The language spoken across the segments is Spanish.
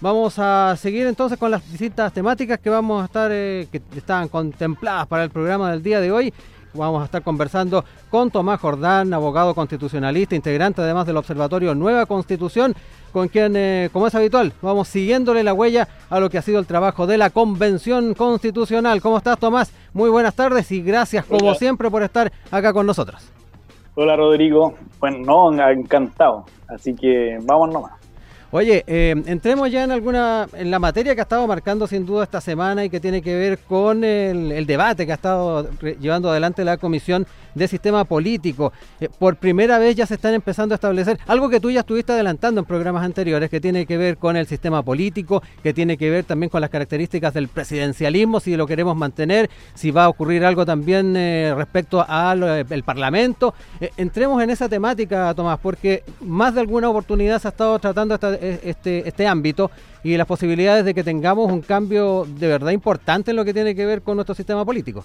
Vamos a seguir entonces con las distintas temáticas que vamos a estar, eh, que están contempladas para el programa del día de hoy. Vamos a estar conversando con Tomás Jordán, abogado constitucionalista, integrante además del Observatorio Nueva Constitución, con quien, eh, como es habitual, vamos siguiéndole la huella a lo que ha sido el trabajo de la Convención Constitucional. ¿Cómo estás, Tomás? Muy buenas tardes y gracias, como siempre, por estar acá con nosotros. Hola, Rodrigo. Bueno, no, encantado. Así que vamos nomás. Oye, eh, entremos ya en alguna, en la materia que ha estado marcando sin duda esta semana y que tiene que ver con el, debate que ha estado llevando adelante la Comisión de Sistema Político. Eh, por primera vez ya se están empezando a establecer algo que tú ya estuviste adelantando en programas anteriores, que tiene que ver con el sistema político, que tiene que ver también con las características del presidencialismo, si lo queremos mantener, si va a ocurrir algo también eh, respecto al Parlamento. entremos en esa temática, Tomás, porque más de alguna oportunidad se ha estado tratando esta este, este ámbito y las posibilidades de que tengamos un cambio de verdad importante en lo que tiene que ver con nuestro sistema político.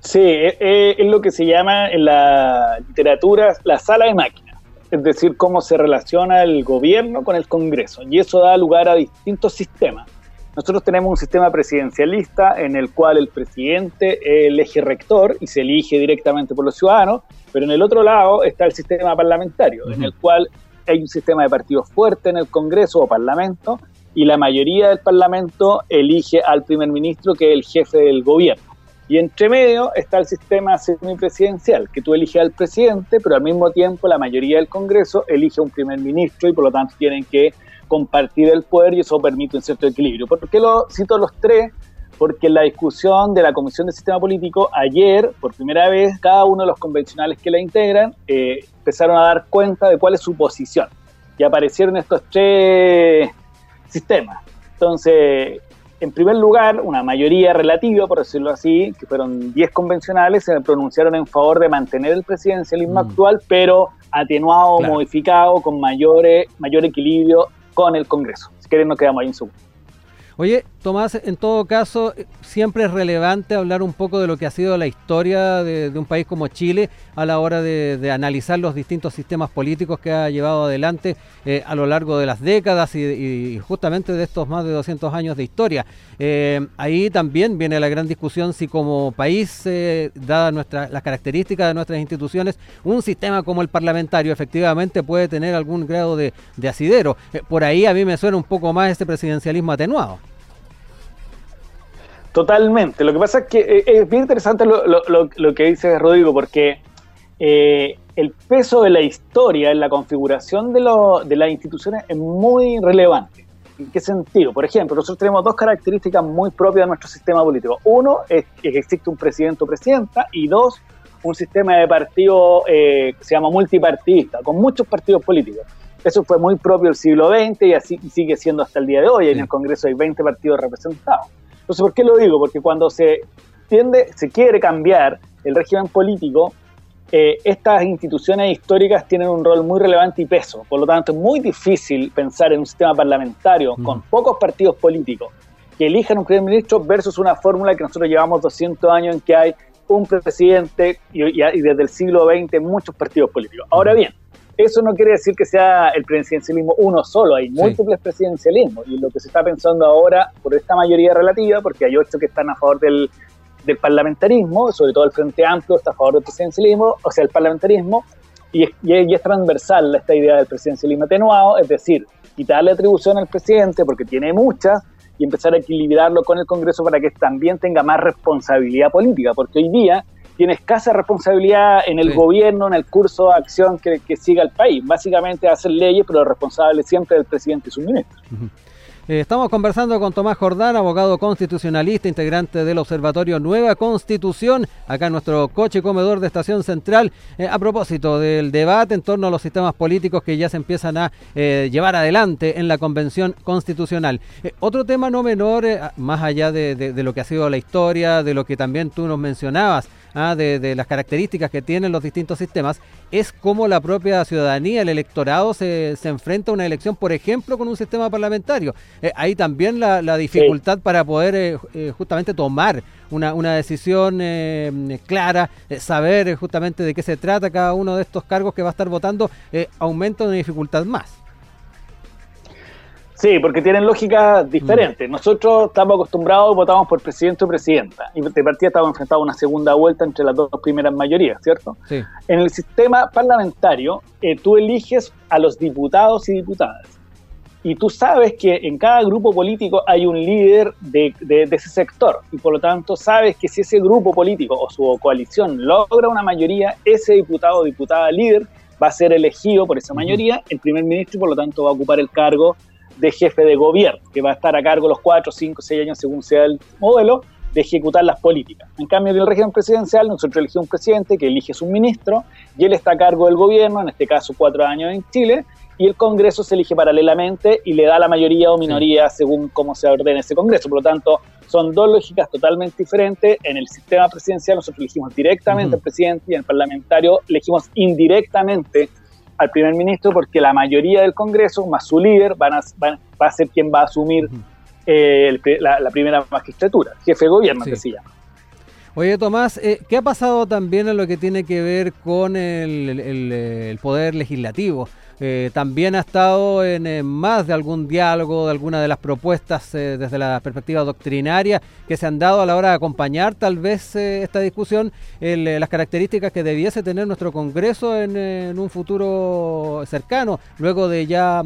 Sí, e, e, es, lo que se llama en la literatura la sala de máquinas, es decir, cómo se relaciona el gobierno con el Congreso, y eso da lugar a distintos sistemas. Nosotros tenemos un sistema presidencialista en el cual el presidente es el eje rector y se elige directamente por los ciudadanos, pero en el otro lado está el sistema parlamentario, en el cual hay un sistema de partidos fuerte en el Congreso o Parlamento y la mayoría del Parlamento elige al primer ministro que es el jefe del gobierno. Y entre medio está el sistema semipresidencial, que tú eliges al presidente, pero al mismo tiempo la mayoría del Congreso elige a un primer ministro y por lo tanto tienen que compartir el poder y eso permite un cierto equilibrio. ¿Por qué lo cito los tres? Porque en la discusión de la Comisión de Sistema Político, ayer, por primera vez, cada uno de los convencionales que la integran eh, empezaron a dar cuenta de cuál es su posición. Y aparecieron estos tres sistemas. Entonces, en primer lugar, una mayoría relativa, por decirlo así, que fueron 10 convencionales, se pronunciaron en favor de mantener el presidencialismo mm. actual, pero atenuado, modificado, con mayor, mayor equilibrio con el Congreso. Si quieren, nos quedamos ahí en su. Oye, Tomás, en todo caso, siempre es relevante hablar un poco de lo que ha sido la historia de, un país como Chile a la hora de, analizar los distintos sistemas políticos que ha llevado adelante eh, a lo largo de las décadas y, justamente de estos más de 200 años de historia. Eh, ahí también viene la gran discusión si como país, eh, dadas las características de nuestras instituciones, un sistema como el parlamentario efectivamente puede tener algún grado de, de asidero. por ahí a mí me suena un poco más este presidencialismo atenuado. Totalmente. Lo que pasa es que eh, es bien interesante lo, que dice Rodrigo, porque eh, el peso de la historia en la configuración de, de las instituciones es muy relevante. ¿En qué sentido? Por ejemplo, nosotros tenemos dos características muy propias de nuestro sistema político. Uno es que existe un presidente o presidenta y dos, un sistema de partido eh, que se llama multipartidista, con muchos partidos políticos. Eso fue muy propio del siglo XX y así sigue siendo hasta el día de hoy. En el Congreso hay 20 partidos representados. Entonces, ¿por qué lo digo? Porque cuando se tiende, se quiere cambiar el régimen político, eh, estas instituciones históricas tienen un rol muy relevante y peso. Por lo tanto, es muy difícil pensar en un sistema parlamentario con pocos partidos políticos que elijan un primer ministro versus una fórmula que nosotros llevamos 200 años en que hay un presidente y, y desde el siglo XX muchos partidos políticos. Ahora bien, eso no quiere decir que sea el presidencialismo uno solo, hay múltiples presidencialismos y lo que se está pensando ahora por esta mayoría relativa, porque hay ocho que están a favor del, parlamentarismo, sobre todo el Frente Amplio está a favor del presidencialismo, o sea, el parlamentarismo, y es, y es transversal esta idea del presidencialismo atenuado, es decir, quitarle atribución al presidente porque tiene muchas y empezar a equilibrarlo con el Congreso para que también tenga más responsabilidad política, porque hoy día tiene escasa responsabilidad en el gobierno, en el curso de acción que, siga el país. Básicamente hacer leyes, pero responsable siempre del presidente y sus ministros. Eh, estamos conversando con Tomás Jordán, abogado constitucionalista, integrante del Observatorio Nueva Constitución, acá en nuestro coche comedor de Estación Central, eh, a propósito del debate en torno a los sistemas políticos que ya se empiezan a eh, llevar adelante en la Convención Constitucional. otro tema no menor, más allá de lo que ha sido la historia, de lo que también tú nos mencionabas, ¿ah? de, las características que tienen los distintos sistemas, es cómo la propia ciudadanía, el electorado, se, se enfrenta a una elección, por ejemplo, con un sistema parlamentario. Eh, ahí también la, dificultad para poder eh, eh, justamente tomar una, una decisión clara, saber justamente de qué se trata cada uno de estos cargos que va a estar votando, aumenta una dificultad más. Sí, porque tienen lógicas diferentes. Mm. Nosotros estamos acostumbrados, votamos por presidente o presidenta, y de partida estamos enfrentados a una segunda vuelta entre las dos primeras mayorías, ¿cierto? Sí. En el sistema parlamentario, eh, tú eliges a los diputados y diputadas. Y tú sabes que en cada grupo político hay un líder de, de, ese sector. Y por lo tanto sabes que si ese grupo político o su coalición logra una mayoría, ese diputado o diputada líder va a ser elegido por esa mayoría, el primer ministro y por lo tanto va a ocupar el cargo de jefe de gobierno, que va a estar a cargo los cuatro, cinco, seis años según sea el modelo, de ejecutar las políticas. En cambio, en el régimen presidencial, nosotros elegimos un presidente que elige su ministro y él está a cargo del gobierno, en este caso cuatro años en Chile, y el Congreso se elige paralelamente y le da la mayoría o minoría según cómo se ordena ese Congreso. Por lo tanto, son dos lógicas totalmente diferentes. En el sistema presidencial nosotros elegimos directamente al presidente y en el parlamentario elegimos indirectamente al primer ministro porque la mayoría del Congreso, más su líder, van a, va a ser quien va a asumir eh, la, primera magistratura, jefe de gobierno que se llama. Oye, Tomás, eh, ¿qué ha pasado también en lo que tiene que ver con el poder legislativo? Eh, también ha estado en más de algún diálogo, de alguna de las propuestas eh, desde la perspectiva doctrinaria que se han dado a la hora de acompañar tal vez eh, esta discusión, las características que debiese tener nuestro Congreso en, un futuro cercano, luego de ya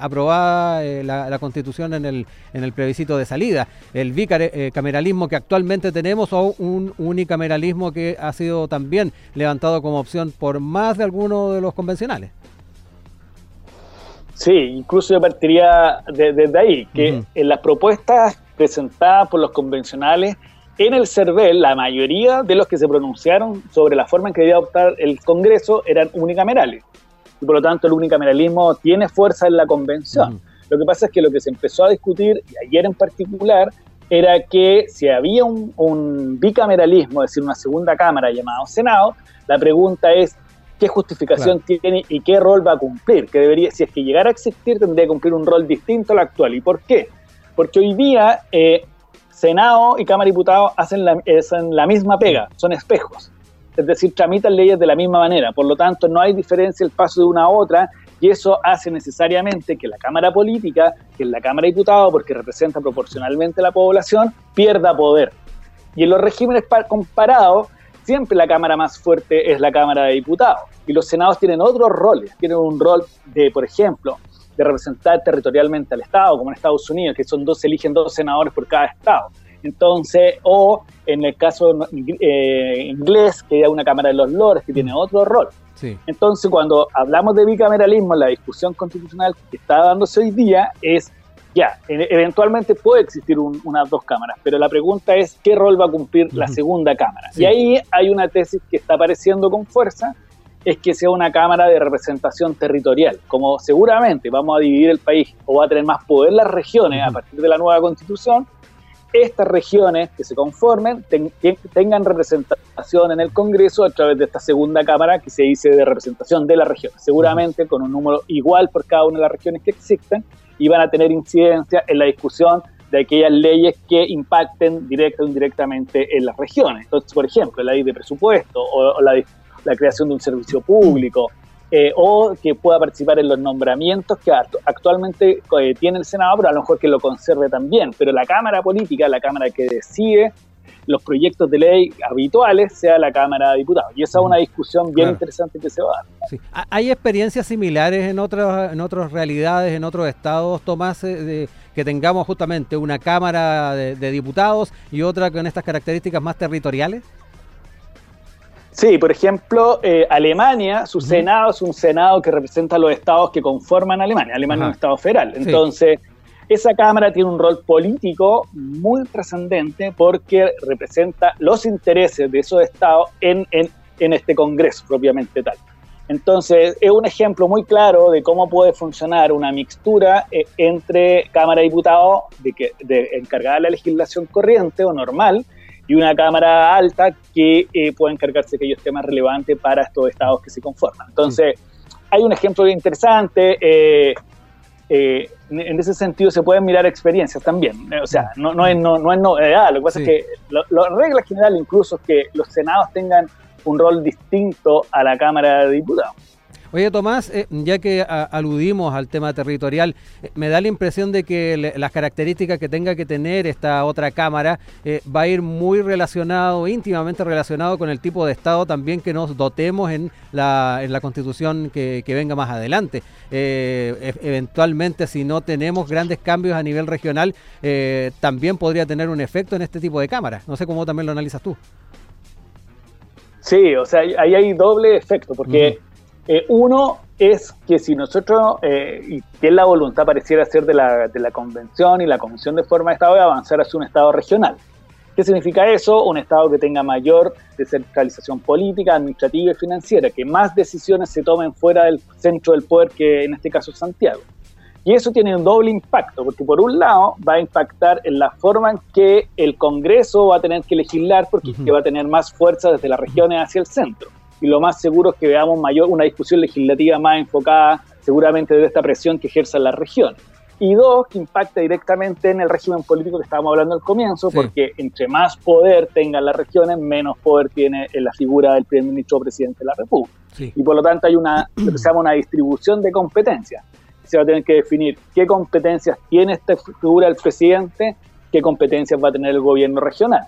aprobada la, Constitución en el, en el plebiscito de salida. El bicameralismo que actualmente tenemos o un unicameralismo que ha sido también levantado como opción por más de alguno de los convencionales. Sí, incluso yo partiría desde ahí, que en las propuestas presentadas por los convencionales, en el CERVEL, la mayoría de los que se pronunciaron sobre la forma en que debía adoptar el Congreso eran unicamerales. Y por lo tanto, el unicameralismo tiene fuerza en la convención. Lo que pasa es que lo que se empezó a discutir, y ayer en particular, era que si había un, un bicameralismo, es decir, una segunda cámara llamada Senado, la pregunta es qué justificación tiene y qué rol va a cumplir, que debería, si es que llegara a existir, tendría que cumplir un rol distinto al actual. ¿Y por qué? Porque hoy día eh, Senado y Cámara de Diputados hacen la, hacen la misma pega, son espejos. Es decir, tramitan leyes de la misma manera. Por lo tanto, no hay diferencia el paso de una a otra y eso hace necesariamente que la Cámara Política, que es la Cámara de Diputados, porque representa proporcionalmente a la población, pierda poder. Y en los regímenes comparados, siempre la Cámara más fuerte es la Cámara de Diputados. Y los senados tienen otros roles, tienen un rol de, por ejemplo, de representar territorialmente al Estado, como en Estados Unidos, que son dos, eligen dos senadores por cada Estado. Entonces, o en el caso eh, inglés, que hay una Cámara de los Lores, que tiene otro rol. Entonces, cuando hablamos de bicameralismo, la discusión constitucional que está dándose hoy día es ya, e-, eventualmente puede existir unas dos cámaras, pero la pregunta es qué rol va a cumplir la segunda cámara. Y ahí hay una tesis que está apareciendo con fuerza, es que sea una cámara de representación territorial. Como seguramente vamos a dividir el país o va a tener más poder las regiones a partir de la nueva constitución, estas regiones que se conformen tengan representación en el Congreso a través de esta segunda cámara que se dice de representación de las regiones, seguramente con un número igual por cada una de las regiones que existen y van a tener incidencia en la discusión de aquellas leyes que impacten directa o indirectamente en las regiones. Entonces, por ejemplo, la ley de presupuesto o, la, creación de un servicio público eh, o que pueda participar en los nombramientos que actualmente eh, tiene el Senado, pero a lo mejor que lo conserve también. Pero la Cámara Política, la Cámara que decide los proyectos de ley habituales sea la Cámara de Diputados. Y esa es una discusión bien interesante que se va a dar. ¿Hay experiencias similares en otras, en otras realidades, en otros estados, Tomás, eh, de, que tengamos justamente una Cámara de, Diputados y otra con estas características más territoriales? Sí, por ejemplo, eh, Alemania, su Senado es un Senado que representa a los estados que conforman Alemania. Alemania es un estado federal. Entonces, esa Cámara tiene un rol político muy trascendente porque representa los intereses de esos estados en, este Congreso propiamente tal. Entonces, es un ejemplo muy claro de cómo puede funcionar una mixtura eh, entre Cámara de Diputados, de, que, de encargada de la legislación corriente o normal, y una Cámara alta que eh, puede encargarse de aquellos temas relevantes para estos estados que se conforman. Entonces, hay un ejemplo bien interesante. Eh, eh, en ese sentido se pueden mirar experiencias también. O sea, no, no, es, no, no es novedad. Lo que pasa es que la regla general incluso es que los senados tengan un rol distinto a la Cámara de Diputados. Oye, Tomás, eh, ya que aludimos al tema territorial, eh, me da la impresión de que las características que tenga que tener esta otra Cámara eh, va a ir muy relacionado, íntimamente relacionado con el tipo de Estado también que nos dotemos en la, en la Constitución que, venga más adelante. E, eventualmente, si no tenemos grandes cambios a nivel regional, también podría tener un efecto en este tipo de cámaras. No sé cómo también lo analizas tú. Sí, o sea, ahí hay doble efecto, porque... Eh, uno es que si nosotros, eh, y que la voluntad pareciera ser de la, de la Convención y la Comisión de Forma de Estado, de avanzar hacia un Estado regional. ¿Qué significa eso? Un Estado que tenga mayor descentralización política, administrativa y financiera, que más decisiones se tomen fuera del centro del poder, que en este caso es Santiago. Y eso tiene un doble impacto, porque por un lado va a impactar en la forma en que el Congreso va a tener que legislar, porque va a tener más fuerza desde las regiones hacia el centro y lo más seguro es que veamos mayor, una discusión legislativa más enfocada seguramente de esta presión que ejerza la región. Y dos, que impacta directamente en el régimen político que estábamos hablando al comienzo, porque entre más poder tengan las regiones, menos poder tiene la figura del primer ministro o presidente de la República. Y por lo tanto hay una, lo que se llama una distribución de competencias. Se va a tener que definir qué competencias tiene esta figura del presidente, qué competencias va a tener el gobierno regional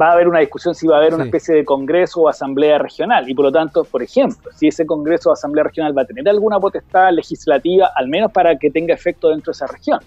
va a haber una discusión si va a haber una especie de congreso o asamblea regional. Y por lo tanto, por ejemplo, si ese congreso o asamblea regional va a tener alguna potestad legislativa, al menos para que tenga efecto dentro de esa región.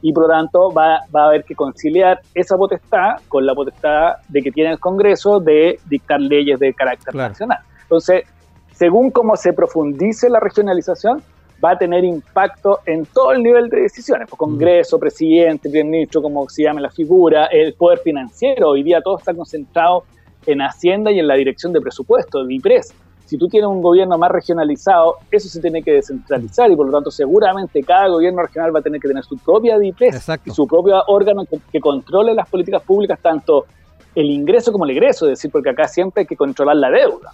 Y por lo tanto, va, va a haber que conciliar esa potestad con la potestad de que tiene el Congreso de dictar leyes de carácter nacional. Entonces, según cómo se profundice la regionalización, va a tener impacto en todo el nivel de decisiones, pues Congreso, presidente, primer ministro, como se llame la figura, el poder financiero, hoy día todo está concentrado en Hacienda y en la dirección de presupuesto, de IPRES. Si tú tienes un gobierno más regionalizado, eso se tiene que descentralizar y por lo tanto seguramente cada gobierno regional va a tener que tener su propia DIPRES y su propio órgano que, controle las políticas públicas, tanto el ingreso como el egreso, es decir, porque acá siempre hay que controlar la deuda.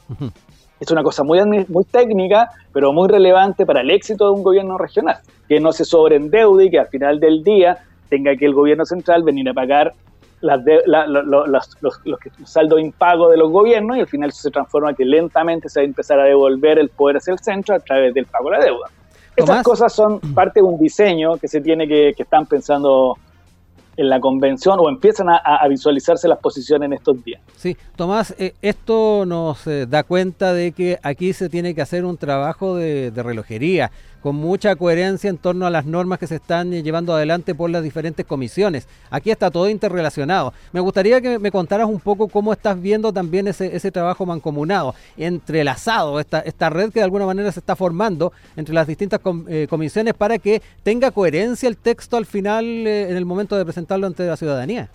Es una cosa muy, muy técnica, pero muy relevante para el éxito de un gobierno regional, que no se sobreendeude y que al final del día tenga que el gobierno central venir a pagar las los, los, saldos impago de los gobiernos y al final eso se transforma que lentamente se va a empezar a devolver el poder hacia el centro a través del pago de la deuda. Estas cosas son parte de un diseño que se tiene que, que están pensando en la convención o empiezan a, visualizarse las posiciones en estos días. Sí, Tomás, eh, esto nos eh, da cuenta de que aquí se tiene que hacer un trabajo de, relojería con mucha coherencia en torno a las normas que se están eh, llevando adelante por las diferentes comisiones. Aquí está todo interrelacionado. Me gustaría que me contaras un poco cómo estás viendo también ese, trabajo mancomunado, entrelazado, esta, red que de alguna manera se está formando entre las distintas comisiones para que tenga coherencia el texto al final en el momento de presentarlo ante la ciudadanía.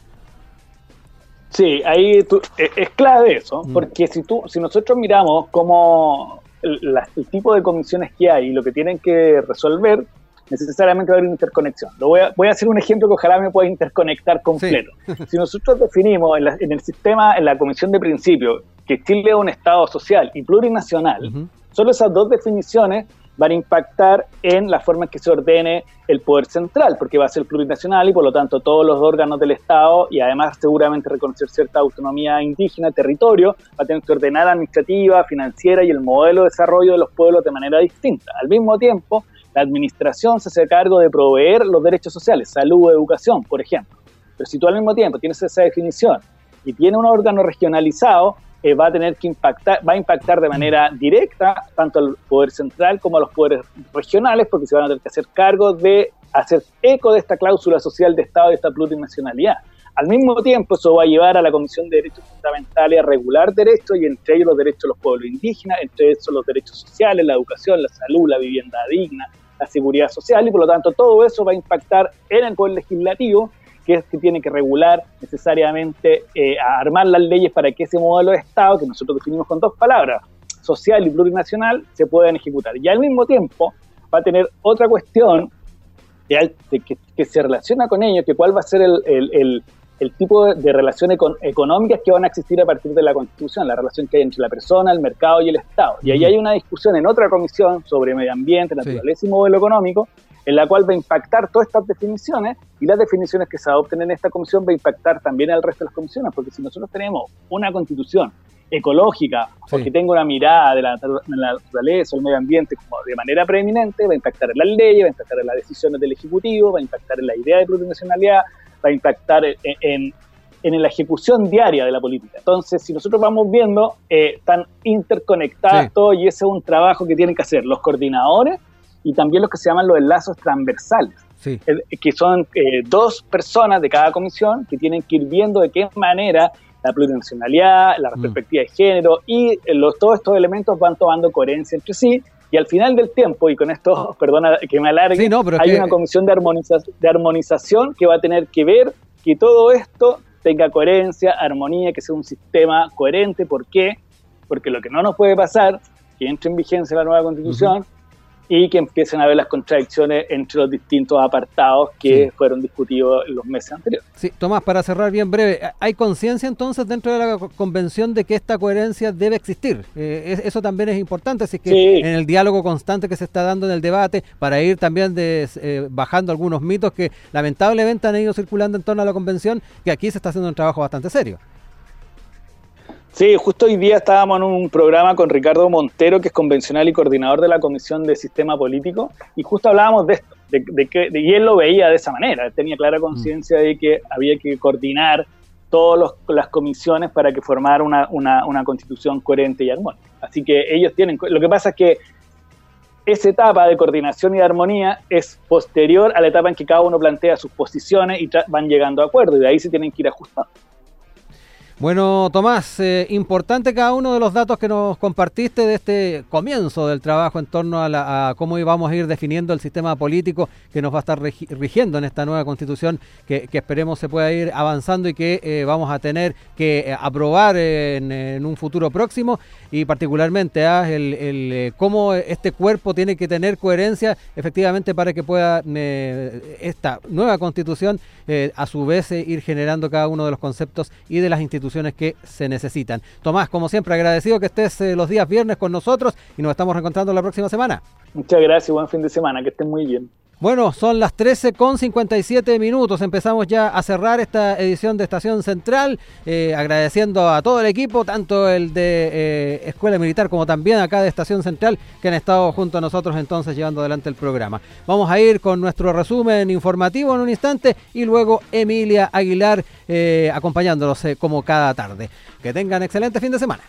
Sí, ahí es clave eso, mm. porque si tú, si nosotros miramos cómo el, tipo de comisiones que hay y lo que tienen que resolver, necesariamente va a haber interconexión. Lo voy, a, voy a hacer un ejemplo que ojalá me pueda interconectar completo. Si nosotros definimos en, el sistema, en la comisión de principio, que Chile es un Estado social y plurinacional, solo esas dos definiciones van a impactar en la forma en que se ordene el poder central, porque va a ser plurinacional y por lo tanto todos los órganos del Estado y además seguramente reconocer cierta autonomía indígena, territorio, va a tener que ordenar administrativa, financiera y el modelo de desarrollo de los pueblos de manera distinta. Al mismo tiempo, la administración se hace cargo de proveer los derechos sociales, salud, educación, por ejemplo. Pero si tú al mismo tiempo tienes esa definición y tiene un órgano regionalizado, eh, va a tener que impactar, va a impactar de manera directa tanto al poder central como a los poderes regionales, porque se van a tener que hacer cargo de hacer eco de esta cláusula social de Estado y esta plurinacionalidad. Al mismo tiempo, eso va a llevar a la Comisión de Derechos Fundamentales a regular derechos, y entre ellos los derechos de los pueblos indígenas, entre ellos los derechos sociales, la educación, la salud, la vivienda digna, la seguridad social, y por lo tanto todo eso va a impactar en el Poder Legislativo, que es que tiene que regular necesariamente, eh, armar las leyes para que ese modelo de Estado, que nosotros definimos con dos palabras, social y plurinacional, se puedan ejecutar. Y al mismo tiempo va a tener otra cuestión que, se relaciona con ello, que cuál va a ser el, tipo de, relaciones económicas que van a existir a partir de la Constitución, la relación que hay entre la persona, el mercado y el Estado. Y ahí hay una discusión en otra comisión sobre medio ambiente, naturaleza y modelo económico, en la cual va a impactar todas estas definiciones y las definiciones que se adopten en esta comisión va a impactar también al resto de las comisiones, porque si nosotros tenemos una constitución ecológica, porque tengo una mirada de la, naturaleza, el medio ambiente como de manera preeminente, va a impactar en las leyes, va a impactar en las decisiones del Ejecutivo, va a impactar en la idea de plurinacionalidad, va a impactar en, en, la ejecución diaria de la política. Entonces, si nosotros vamos viendo, eh, están interconectados y ese es un trabajo que tienen que hacer los coordinadores y también los que se llaman los enlazos transversales. que son eh, dos personas de cada comisión que tienen que ir viendo de qué manera la plurinacionalidad, la mm. perspectiva de género y eh, los, todos estos elementos van tomando coherencia entre sí y al final del tiempo, y con esto, perdona que me alargue, hay una comisión de, de armonización que va a tener que ver que todo esto tenga coherencia, armonía, que sea un sistema coherente. ¿Por qué? Porque lo que no nos puede pasar, que entre en vigencia la nueva constitución, y que empiecen a ver las contradicciones entre los distintos apartados que fueron discutidos en los meses anteriores. Sí, Tomás, para cerrar bien breve, ¿hay conciencia entonces dentro de la convención de que esta coherencia debe existir? Eh, eso también es importante, así que en el diálogo constante que se está dando en el debate, para ir también de, eh, bajando algunos mitos que lamentablemente han ido circulando en torno a la convención, que aquí se está haciendo un trabajo bastante serio. Sí, justo hoy día estábamos en un programa con Ricardo Montero, que es convencional y coordinador de la Comisión de Sistema Político, y justo hablábamos de esto, de, que, y él lo veía de esa manera, tenía clara conciencia de que había que coordinar todas las comisiones para que formara una, una, constitución coherente y armónica. Así que ellos tienen, lo que pasa es que esa etapa de coordinación y de armonía es posterior a la etapa en que cada uno plantea sus posiciones y van llegando a acuerdos, y de ahí se tienen que ir ajustando. Bueno, Tomás, eh, importante cada uno de los datos que nos compartiste de este comienzo del trabajo en torno a, cómo íbamos a ir definiendo el sistema político que nos va a estar rigiendo en esta nueva constitución que, esperemos se pueda ir avanzando y que eh, vamos a tener que eh, aprobar en, un futuro próximo. Y particularmente ah, el, cómo este cuerpo tiene que tener coherencia efectivamente para que pueda esta nueva constitución a su vez ir generando cada uno de los conceptos y de las instituciones que se necesitan. Tomás, como siempre, agradecido que estés eh, los días viernes con nosotros y nos estamos reencontrando la próxima semana. Muchas gracias, buen fin de semana, que estén muy bien. Bueno, son las 13 con 57 minutos. Empezamos ya a cerrar esta edición de Estación Central, eh, agradeciendo a todo el equipo, tanto el de eh, Escuela Militar como también acá de Estación Central, que han estado junto a nosotros entonces llevando adelante el programa. Vamos a ir con nuestro resumen informativo en un instante y luego Emilia Aguilar eh, acompañándonos como cada tarde. Que tengan excelente fin de semana.